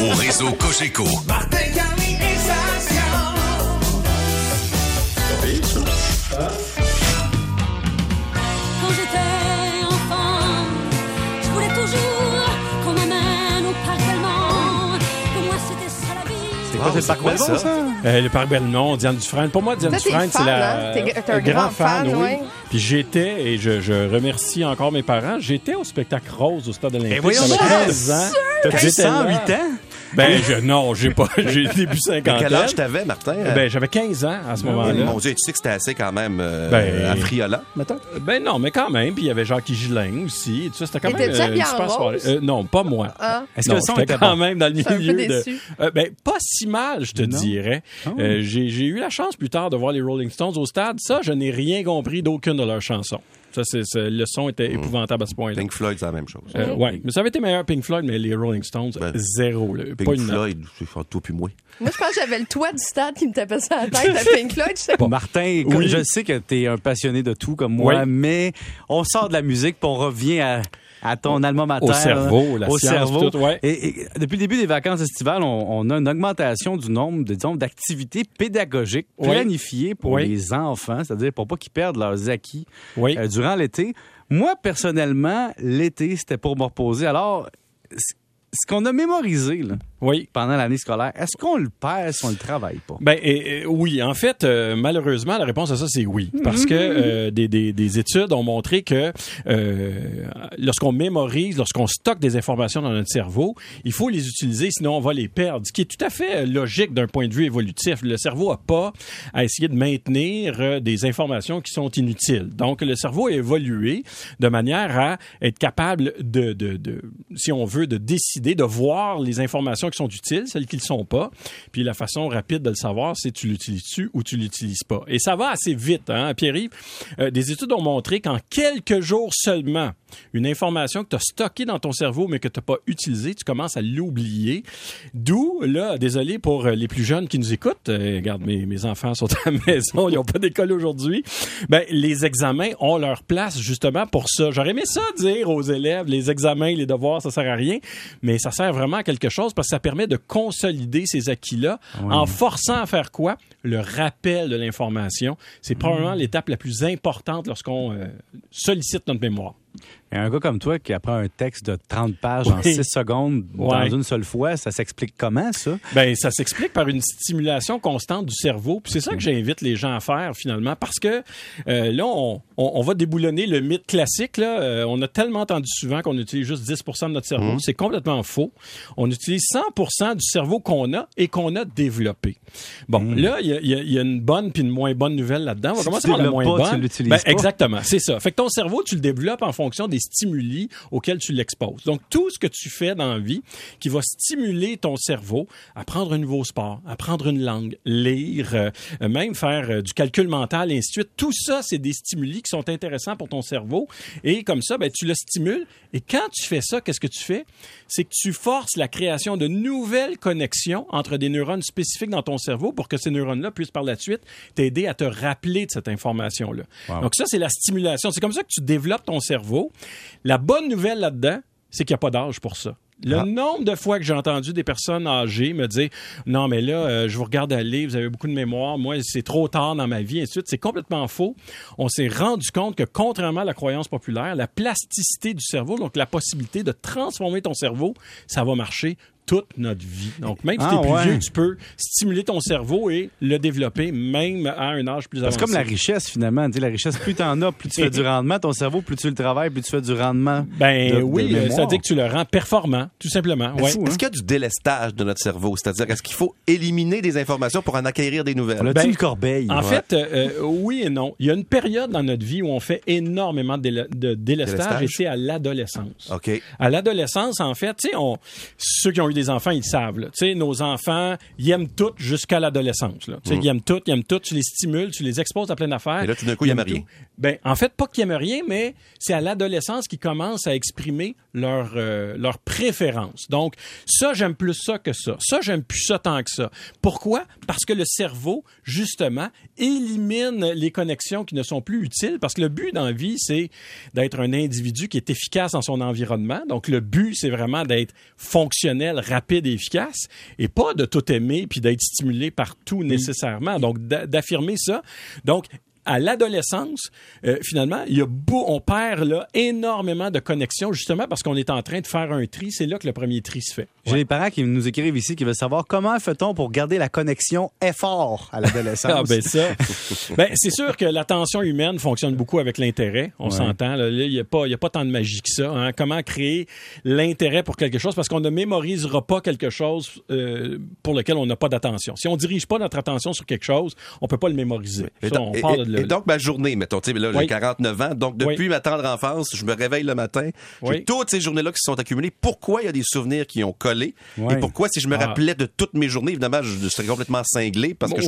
Au réseau Cogeco, C'est quoi, c'est le parc Belmont, ça? Euh, le parc Belmont, Diane Dufresne. Pour moi, Diane Toi, t'es Dufresne, c'est fan, la hein? T'es- t'es un euh, grand fan, oui. ouais. Puis j'étais, et je, je remercie encore mes parents, j'étais au spectacle Rose au Stade olympique. voyons J'avais donc! 13 ans. T'as J'étais 108 là. ans? Ben, je, non, j'ai pas, j'ai début Mais 50 quel âge t'avais, Martin? Ben, j'avais 15 ans à ce moment-là. Mon Dieu, tu sais que c'était assez quand même euh, Ben- affriolant, mettons? Ben non, mais quand même. Puis il y avait Jacques Gillin aussi. et tout ça, c'était quand même euh, habillé une en super rose? soirée. Euh, non, pas moi. Ah. Est-ce que Non, le son j'étais était quand bon? même dans le un peu milieu de... déçu. Euh, ben, pas si mal, je te dirais. Ah. Euh, j'ai j'ai eu la chance plus tard de voir les Rolling Stones au stade. Ça, je n'ai rien compris d'aucune de leurs chansons. Ça, c'est, c'est- le son était épouvantable à ce point-là. Pink Floyd, c'est la même chose. Euh, ouais, mais ça avait été meilleur Pink Floyd, mais les Rolling Stones, Ben, zéro. Là. Pink pas une note. Floyd, c'est toi puis moi. Moi, je pense que j'avais le toit du stade qui me tapait sur la tête à Pink Floyd. Je sais pas. Martin, comme Oui. je sais que tu es un passionné de tout comme moi, Oui. mais on sort de la musique puis on revient à, à ton alma mater. Au cerveau, la au science, cerveau. tout, ouais. et, et depuis le début des vacances estivales, on, on a une augmentation du nombre de, disons, d'activités pédagogiques planifiées pour les enfants, c'est-à-dire pour pas qu'ils perdent leurs acquis euh, durant l'été. Moi, personnellement, l'été, c'était pour me reposer. Alors, ce qu'on a mémorisé là, Oui. pendant l'année scolaire, est-ce qu'on le perd si on le travaille pas? Ben et- et oui, en fait, euh, malheureusement, la réponse à ça c'est oui, parce que euh, des, des, des études ont montré que euh, lorsqu'on mémorise, lorsqu'on stocke des informations dans notre cerveau, il faut les utiliser, sinon on va les perdre. Ce qui est tout à fait logique d'un point de vue évolutif. Le cerveau a pas à essayer de maintenir des informations qui sont inutiles. Donc le cerveau a évolué de manière à être capable de, de, de si on veut, de décider, de voir les informations qui sont utiles, celles qui ne le sont pas. Puis la façon rapide de le savoir, c'est tu l'utilises-tu ou tu l'utilises pas. Et ça va assez vite, hein, Pierre-Yves. Euh, des études ont montré qu'en quelques jours seulement, une information que tu as stockée dans ton cerveau mais que tu n'as pas utilisée, tu commences à l'oublier. D'où, là, désolé pour euh, les plus jeunes qui nous écoutent, euh, regarde, mes, mes enfants sont à la maison, ils n'ont pas d'école aujourd'hui, ben, les examens ont leur place justement pour ça. J'aurais aimé ça dire aux élèves, les examens, les devoirs, ça sert à rien, mais ça sert vraiment à quelque chose parce que ça permet de consolider ces acquis-là en forçant à faire quoi? Le rappel de l'information. C'est probablement l'étape la plus importante lorsqu'on euh, sollicite notre mémoire. Et un gars comme toi qui apprend un texte de 30 pages en Oui. 6 secondes dans une seule fois, ça s'explique comment, ça? Ben, ça s'explique par une stimulation constante du cerveau. Puis c'est ça que j'invite les gens à faire finalement, parce que euh, là, on, on- on va déboulonner le mythe classique. Là. Euh, on a tellement entendu souvent qu'on utilise juste 10 de notre cerveau. C'est complètement faux. On utilise 100 du cerveau qu'on a et qu'on a développé. Bon, là, il y a, y y une bonne puis une moins bonne nouvelle là-dedans. On va Si commencer tu par la moins pas, tu bonne. l'utilises Ben, pas. Exactement, c'est ça. Fait que ton cerveau, tu le développes en fonction des stimuli auxquels tu l'exposes. Donc, tout ce que tu fais dans la vie qui va stimuler ton cerveau, apprendre un nouveau sport, apprendre une langue, lire, euh, euh, même faire euh, du calcul mental, et ainsi de suite, tout ça, c'est des stimuli qui sont intéressants pour ton cerveau. Et comme ça, ben, tu le stimules. Et quand tu fais ça, qu'est-ce que tu fais? C'est que tu forces la création de nouvelles connexions entre des neurones spécifiques dans ton cerveau pour que ces neurones-là puissent par la suite t'aider à te rappeler de cette information-là. Donc ça, c'est la stimulation. C'est comme ça que tu développes ton cerveau. La bonne nouvelle là-dedans, c'est qu'il n'y a pas d'âge pour ça. Le nombre de fois que j'ai entendu des personnes âgées me dire non mais là euh, je vous regarde aller vous avez beaucoup de mémoire moi c'est trop tard dans ma vie et ainsi c'est complètement faux. On s'est rendu compte que contrairement à la croyance populaire la plasticité du cerveau donc la possibilité de transformer ton cerveau ça va marcher toute notre vie donc même si Ah, tu es plus ouais. vieux tu peux stimuler ton cerveau et le développer même à un âge plus C'est avancé comme la richesse, finalement. Tu sais, la richesse, plus tu en as, plus tu fais du rendement. Ton cerveau, plus tu le travailles, plus tu fais du rendement. ben de- de oui mémoire. ça veut dire que tu le rends performant tout simplement ouais. hein? Est-ce qu'il y a du délestage de notre cerveau? C'est-à-dire, est-ce qu'il faut éliminer des informations pour en acquérir des nouvelles? On a Ben, une corbeille? En Ouais. fait, euh, euh, oui et non. Il y a une période dans notre vie où on fait énormément de, de délestage, Délestage? et c'est à l'adolescence. OK. À l'adolescence, en fait, tu sais, on, ceux qui ont eu des enfants, ils le savent. là. Tu sais, nos enfants, ils aiment tout jusqu'à l'adolescence. là. Tu sais, ils aiment tout, ils aiment tout. Tu les stimules, tu les exposes à plein d'affaires. Et là, tout d'un coup, ils aiment rien. tout. Ben, en fait, pas qu'ils aiment rien, mais c'est à l'adolescence qu'ils commencent à exprimer leur euh, leur préférence. Donc, ça j'aime plus ça que ça. Ça j'aime plus ça tant que ça. Pourquoi? Parce que le cerveau justement élimine les connexions qui ne sont plus utiles parce que le but dans la vie c'est d'être un individu qui est efficace dans son environnement. Donc le but c'est vraiment d'être fonctionnel rapide et efficace et pas de tout aimer puis d'être stimulé partout nécessairement. Donc, d'a- d'affirmer ça. Donc, à l'adolescence, euh, finalement, il y a beau, on perd là énormément de connexions justement parce qu'on est en train de faire un tri. C'est là que le premier tri se fait. J'ai des parents qui nous écrivent ici qui veulent savoir comment fait-on pour garder la connexion effort à l'adolescence. Ah ben ça. ben c'est sûr que l'attention humaine fonctionne beaucoup avec l'intérêt. On s'entend. là. Là, Il n'y a pas, y a pas tant de magie que ça. hein. Comment créer l'intérêt pour quelque chose? Parce qu'on ne mémorisera pas quelque chose euh, pour lequel on n'a pas d'attention. Si on dirige pas notre attention sur quelque chose, on peut pas le mémoriser. Ça, on parle et donc, ma journée, mettons, tu sais, là, j'ai Oui. 49 ans. Donc, depuis Oui. ma tendre enfance, je me réveille le matin. J'ai Oui. toutes ces journées-là qui se sont accumulées. Pourquoi il y a des souvenirs qui ont collé? Et pourquoi, si je me Ah. rappelais de toutes mes journées, évidemment, je serais complètement cinglé parce que je-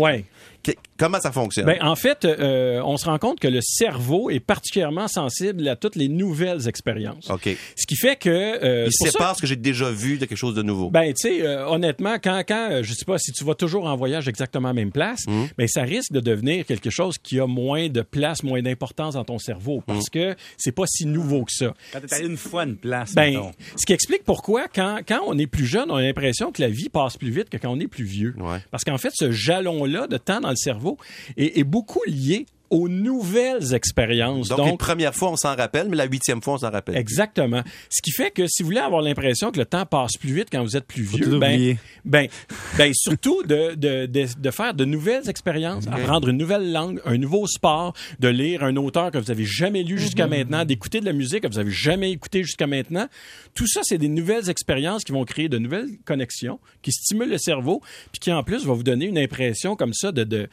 comment ça fonctionne? Ben, en fait, euh, on se rend compte que le cerveau est particulièrement sensible à toutes les nouvelles expériences. OK. Ce qui fait que... euh, il ça sépare ce que j'ai déjà vu de quelque chose de nouveau. Ben, tu sais, euh, honnêtement, quand, quand, euh, je sais pas, si tu vas toujours en voyage exactement à la même place, ben, ça risque de devenir quelque chose qui a moins de place, moins d'importance dans ton cerveau, parce que c'est pas si nouveau que ça. Quand t'es allé une fois une place, Ben, mettons. ce qui explique pourquoi, quand, quand on est plus jeune, on a l'impression que la vie passe plus vite que quand on est plus vieux. Ouais. Parce qu'en fait, ce jalon-là de temps dans le cerveau est, est beaucoup lié aux nouvelles expériences. donc, une première fois, on s'en rappelle, mais la huitième fois, on s'en rappelle. Exactement. Ce qui fait que si vous voulez avoir l'impression que le temps passe plus vite quand vous êtes plus vieux, ben, ben, ben, surtout de, de, de, de faire de nouvelles expériences, apprendre une nouvelle langue, un nouveau sport, de lire un auteur que vous avez jamais lu jusqu'à maintenant, d'écouter de la musique que vous avez jamais écouté jusqu'à maintenant. Tout ça, c'est des nouvelles expériences qui vont créer de nouvelles connexions, qui stimulent le cerveau, puis qui en plus va vous donner une impression comme ça de de-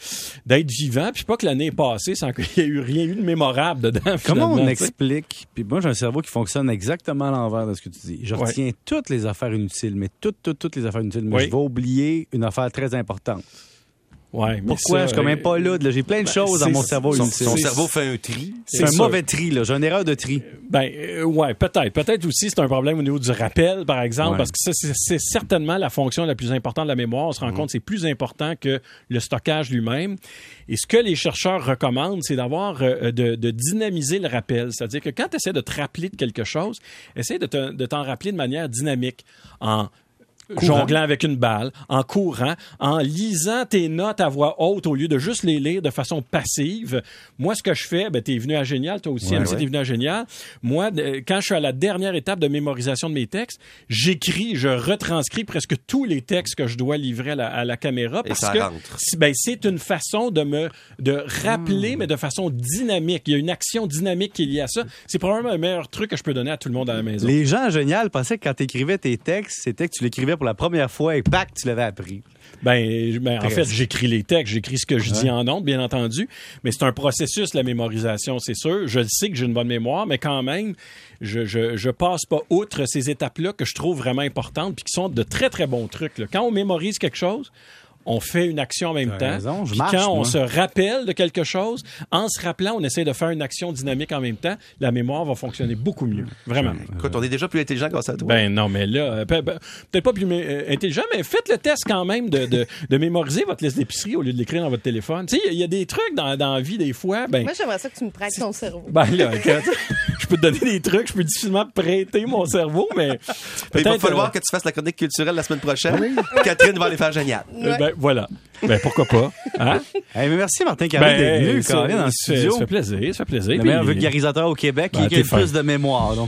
d'être vivant, puis pas que l'année est sans qu'il y ait eu rien eu de mémorable dedans. Comment on explique? Puis moi, j'ai un cerveau qui fonctionne exactement à l'envers de ce que tu dis. Je Ouais. retiens toutes les affaires inutiles, mais toutes, toutes, toutes les affaires inutiles. Mais Oui. je vais oublier une affaire très importante. Ouais, mais Pourquoi? ça, je suis quand même euh, pas là. J'ai plein de ben, choses dans mon cerveau Son, son cerveau fait un tri. C'est un sûr. mauvais tri, là. J'ai une erreur de tri. Ben euh, ouais, peut-être. Peut-être aussi c'est un problème au niveau du rappel, par exemple, Ouais. parce que ça c'est, certainement la fonction la plus importante de la mémoire. On se rend compte que c'est plus important que le stockage lui-même. Et ce que les chercheurs recommandent, c'est d'avoir euh, de, de dynamiser le rappel, c'est-à-dire que quand tu essaies de te rappeler de quelque chose, essaie de, te- de t'en rappeler de manière dynamique en jonglant avec une balle, en courant, en lisant tes notes à voix haute au lieu de juste les lire de façon passive. Moi, ce que je fais, ben, t'es venu à Génial, toi aussi, Ouais, MC, ouais. t'es venu à Génial. Moi, quand je suis à la dernière étape de mémorisation de mes textes, j'écris, je retranscris presque tous les textes que je dois livrer à la, à la caméra Et parce ça que ben, c'est une façon de me de rappeler, mais de façon dynamique. Il y a une action dynamique qui est liée à ça. C'est probablement le meilleur truc que je peux donner à tout le monde à la maison. Les gens génial pensaient que quand tu écrivais tes textes, c'était que tu l'écrivais pour la première fois et pac, tu l'avais appris. Ben, ben, en fait, j'écris les textes, j'écris ce que je dis en ondes, bien entendu, mais c'est un processus, la mémorisation, c'est sûr. Je le sais que j'ai une bonne mémoire, mais quand même, je, je, je passe pas outre ces étapes-là que je trouve vraiment importantes puis qui sont de très, très bons trucs. là. Quand on mémorise quelque chose, on fait une action en même temps. raison, je Puis marche, quand on moi. se rappelle de quelque chose, en se rappelant, on essaie de faire une action dynamique en même temps, la mémoire va fonctionner beaucoup mieux. Vraiment. Écoute, on est déjà plus intelligent grâce à toi. Ben non, mais là, euh, pe- pe- peut-être pas plus euh, intelligent, mais faites le test quand même de, de, de mémoriser votre liste d'épicerie au lieu de l'écrire dans votre téléphone. Tu sais, il y a- il y, a des trucs dans, dans la vie des fois. Ben, Moi, j'aimerais ça que tu me prêtes ton cerveau. ben là, écoute, je peux te donner des trucs, je peux difficilement prêter mon cerveau, mais il va falloir euh, que tu fasses la chronique culturelle la semaine prochaine. Catherine va aller faire génial. ben voilà. Ben pourquoi pas. Hein? Hey, mais merci Martin Carré d'être venu, ça fait- studio. ça fait plaisir, ça fait plaisir. Le meilleur vulgarisateur au Québec Ben, qui t'es a le plus de mémoire. donc.